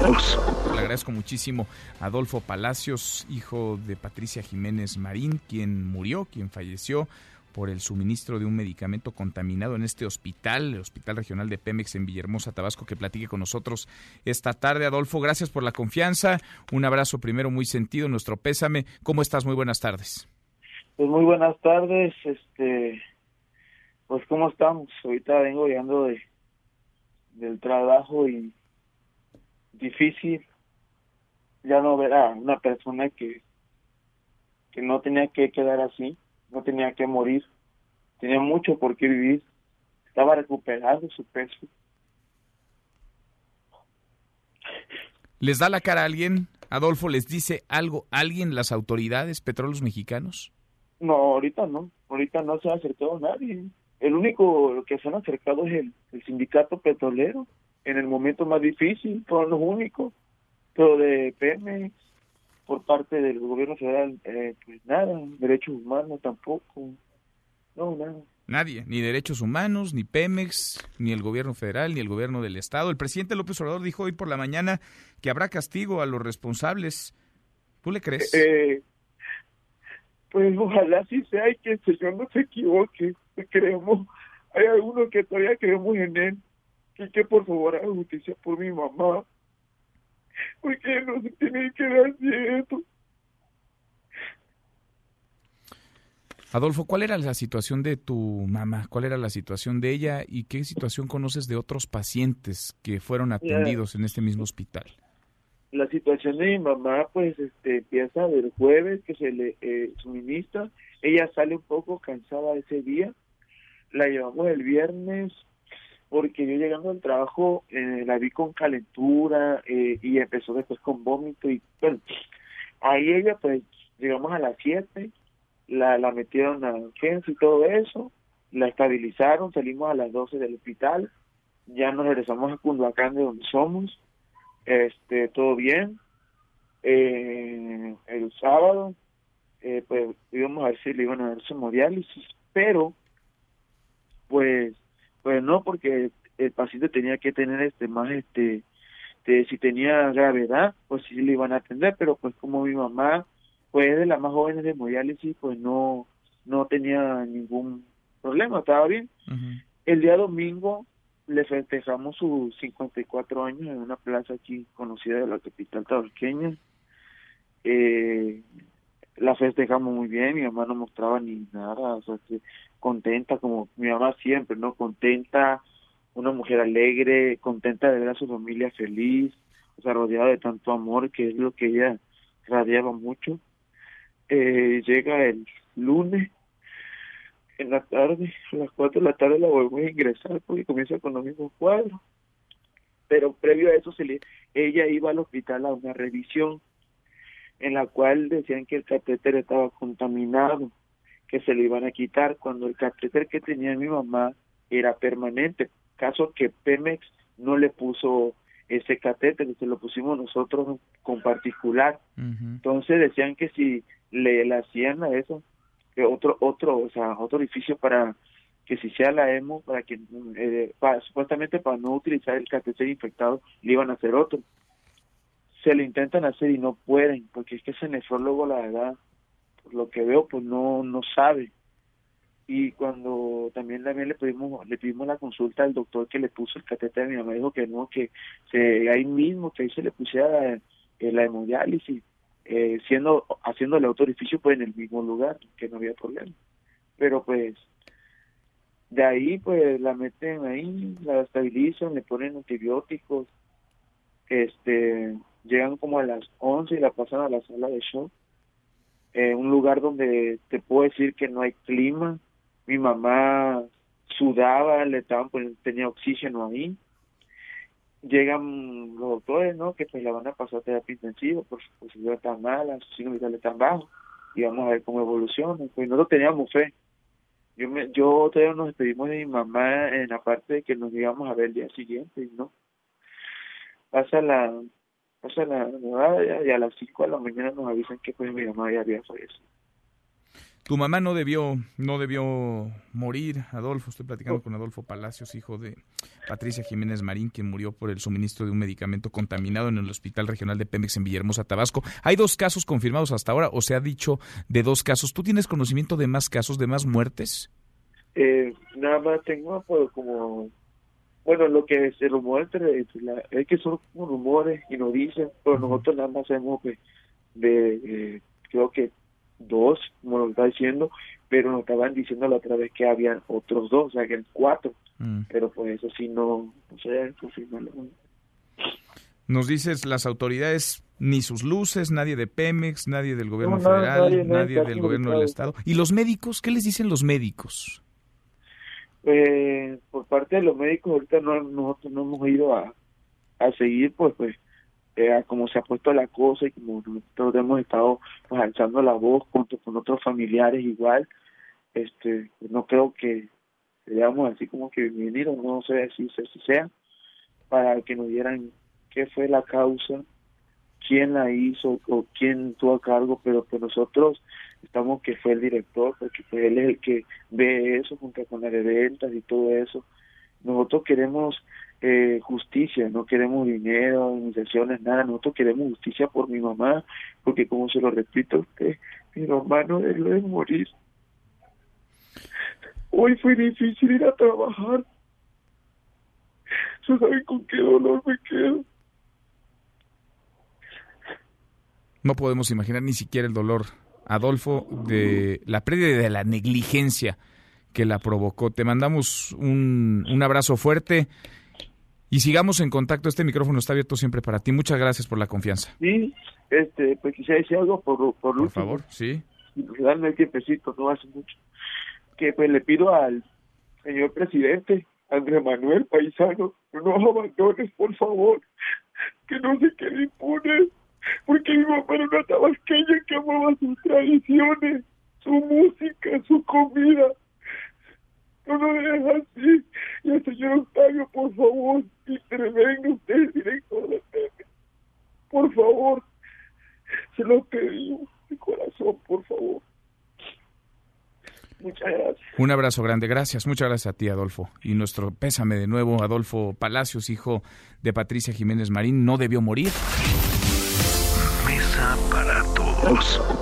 Le agradezco muchísimo a Adolfo Palacios, hijo de Patricia Jiménez Marín, quien murió, quien falleció por el suministro de un medicamento contaminado en este hospital, el Hospital Regional de Pemex en Villahermosa, Tabasco, que platique con nosotros esta tarde. Adolfo, gracias por la confianza. Un abrazo primero muy sentido, nuestro pésame. ¿Cómo estás? Muy buenas tardes. Pues muy buenas tardes. Este, pues cómo estamos. Ahorita vengo llegando de del trabajo y difícil ya no ver a una persona que que no tenía que quedar así no tenía que morir, tenía mucho por qué vivir, estaba recuperado su peso. ¿Les da la cara a alguien? Adolfo, ¿les dice algo alguien, las autoridades, petróleos mexicanos? No, ahorita no, ahorita no se ha acercado nadie. El único que se han acercado es el, el sindicato petrolero, en el momento más difícil, fueron los únicos, pero de Pemex, por parte del gobierno federal, eh, pues nada, derechos humanos tampoco, no, nada. Nadie, ni derechos humanos, ni Pemex, ni el gobierno federal, ni el gobierno del estado. El presidente López Obrador dijo hoy por la mañana que habrá castigo a los responsables. ¿Tú le crees? Eh, pues ojalá sí sea y que el Señor no se equivoque. Creemos, hay algunos que todavía creemos en él. Y que por favor haga justicia por mi mamá, porque no se tiene que dar esto. Adolfo, ¿cuál era la situación de tu mamá? ¿Cuál era la situación de ella? ¿Y qué situación conoces de otros pacientes que fueron atendidos en este mismo hospital? La situación de mi mamá, pues, este, empieza del jueves que se le eh, suministra. Ella sale un poco cansada ese día. La llevamos el viernes porque yo llegando al trabajo eh, la vi con calentura eh, y empezó después con vómito y bueno, ahí ella pues llegamos a las 7, la, la metieron a urgencia y todo eso, la estabilizaron, salimos a las 12 del hospital, ya nos regresamos a Cunduacán de donde somos, este todo bien, eh, el sábado eh, pues íbamos a ver si le iban a dar su hemodiálisis, pero pues pues no, porque el paciente tenía que tener este más este si tenía gravedad, pues sí le iban a atender, pero pues como mi mamá pues de las más jóvenes de hemodiálisis, pues no no tenía ningún problema, estaba bien. El día domingo le festejamos sus 54 años en una plaza aquí conocida de la capital tabasqueña. Eh, la festejamos muy bien, mi mamá no mostraba ni nada, o sea, que contenta como mi mamá siempre, ¿no? Contenta, una mujer alegre, contenta de ver a su familia feliz, o sea, rodeada de tanto amor, que es lo que ella radiaba mucho. Eh, llega el lunes, en la tarde, a las cuatro de la tarde la volvemos a ingresar porque comienza con los mismos cuadros. Pero previo a eso, se le, ella iba al hospital a una revisión en la cual decían que el catéter estaba contaminado, que se le iban a quitar cuando el catéter que tenía mi mamá era permanente, caso que Pemex no le puso ese catéter, se lo pusimos nosotros con particular. Entonces decían que si le, le hacían a eso, que otro otro, o sea, otro orificio para que si sea la hemo, para que eh, supuestamente para no utilizar el catéter infectado, le iban a hacer otro se lo intentan hacer y no pueden, porque es que ese nefrólogo, la verdad, por lo que veo, pues no, no sabe. Y cuando también, también le pedimos, le pedimos la consulta al doctor que le puso el catéter, mi mamá dijo que no, que se, ahí mismo, que ahí se le pusiera eh, la hemodiálisis, eh, siendo, haciendo el autorificio pues en el mismo lugar, que no había problema. Pero pues, de ahí pues la meten ahí, la estabilizan, le ponen antibióticos, este llegan como a las 11 y la pasan a la sala de show. Eh, un lugar donde te puedo decir que no hay clima. Mi mamá sudaba, le estaban tenía oxígeno ahí. Llegan los doctores, ¿no? Que pues la van a pasar a terapia intensiva por su posibilidad tan mala, su signo vital tan bajo. Y vamos a ver cómo evoluciona. Pues nosotros teníamos fe. Yo, me, yo todavía nos despedimos de mi mamá en la parte de que nos íbamos a ver el día siguiente, y ¿no? Pasa la, o sea, la, y a las 5 de la mañana nos avisan que pues mi mamá ya había fallecido. Tu mamá no debió, no debió morir, Adolfo. Estoy platicando con Adolfo Palacios, hijo de Patricia Jiménez Marín, quien murió por el suministro de un medicamento contaminado en el Hospital Regional de Pemex en Villahermosa, Tabasco. Hay dos casos confirmados hasta ahora, o se ha dicho de dos casos. ¿Tú tienes conocimiento de más casos, de más muertes? Eh, nada más tengo pues, como, bueno, lo que se rumora entre, es que son rumores y nos dicen, pero nosotros nada más sabemos que de, creo que dos, como lo está diciendo, pero nos estaban diciendo la otra vez que habían otros dos, o sea, que eran cuatro. Mm. Pero pues eso sí no, no sé, confirmarlo. Nos dices las autoridades, ni sus luces, nadie de Pemex, nadie del gobierno federal, nadie, del gobierno del estado. ¿Y los médicos? ¿Qué les dicen los médicos? Eh, los médicos ahorita no, nosotros no hemos ido a, a seguir, pues, pues eh, como se ha puesto la cosa y como nosotros hemos estado pues, alzando la voz junto con otros familiares igual, este no creo que digamos así como que venir no sé si, si sea para que nos dieran qué fue la causa quién la hizo o quién tuvo a cargo pero pues nosotros estamos que fue el director porque pues él es el que ve eso junto con las ventas y todo eso nosotros queremos eh, justicia, no queremos dinero, iniciaciones, nada, nosotros queremos justicia por mi mamá, porque como se lo repito a usted, mi mamá no debe morir. Hoy fue difícil ir a trabajar. ¿No saben con qué dolor me quedo? No podemos imaginar ni siquiera el dolor, Adolfo, de la pérdida de la negligencia que la provocó. Te mandamos un, un abrazo fuerte y sigamos en contacto. Este micrófono está abierto siempre para ti. Muchas gracias por la confianza. Sí, este, pues quisiera decir algo por, por, por favor, sí. Darme el tiempecito, no hace mucho. Que pues le pido al señor presidente, Andrés Manuel Paisano, no abandones, por favor, que no se quede impune, porque mi mamá era una tabasqueña que amaba sus tradiciones, su música, su comida no lo dejes así. Y el señor Octavio, por favor, intervenga usted, director de Pepe. Por favor, se lo pedimos de corazón, por favor. Muchas gracias. Un abrazo grande, gracias, muchas gracias a ti, Adolfo. Y nuestro pésame de nuevo, Adolfo Palacios, hijo de Patricia Jiménez Marín, no debió morir. Mesa para todos.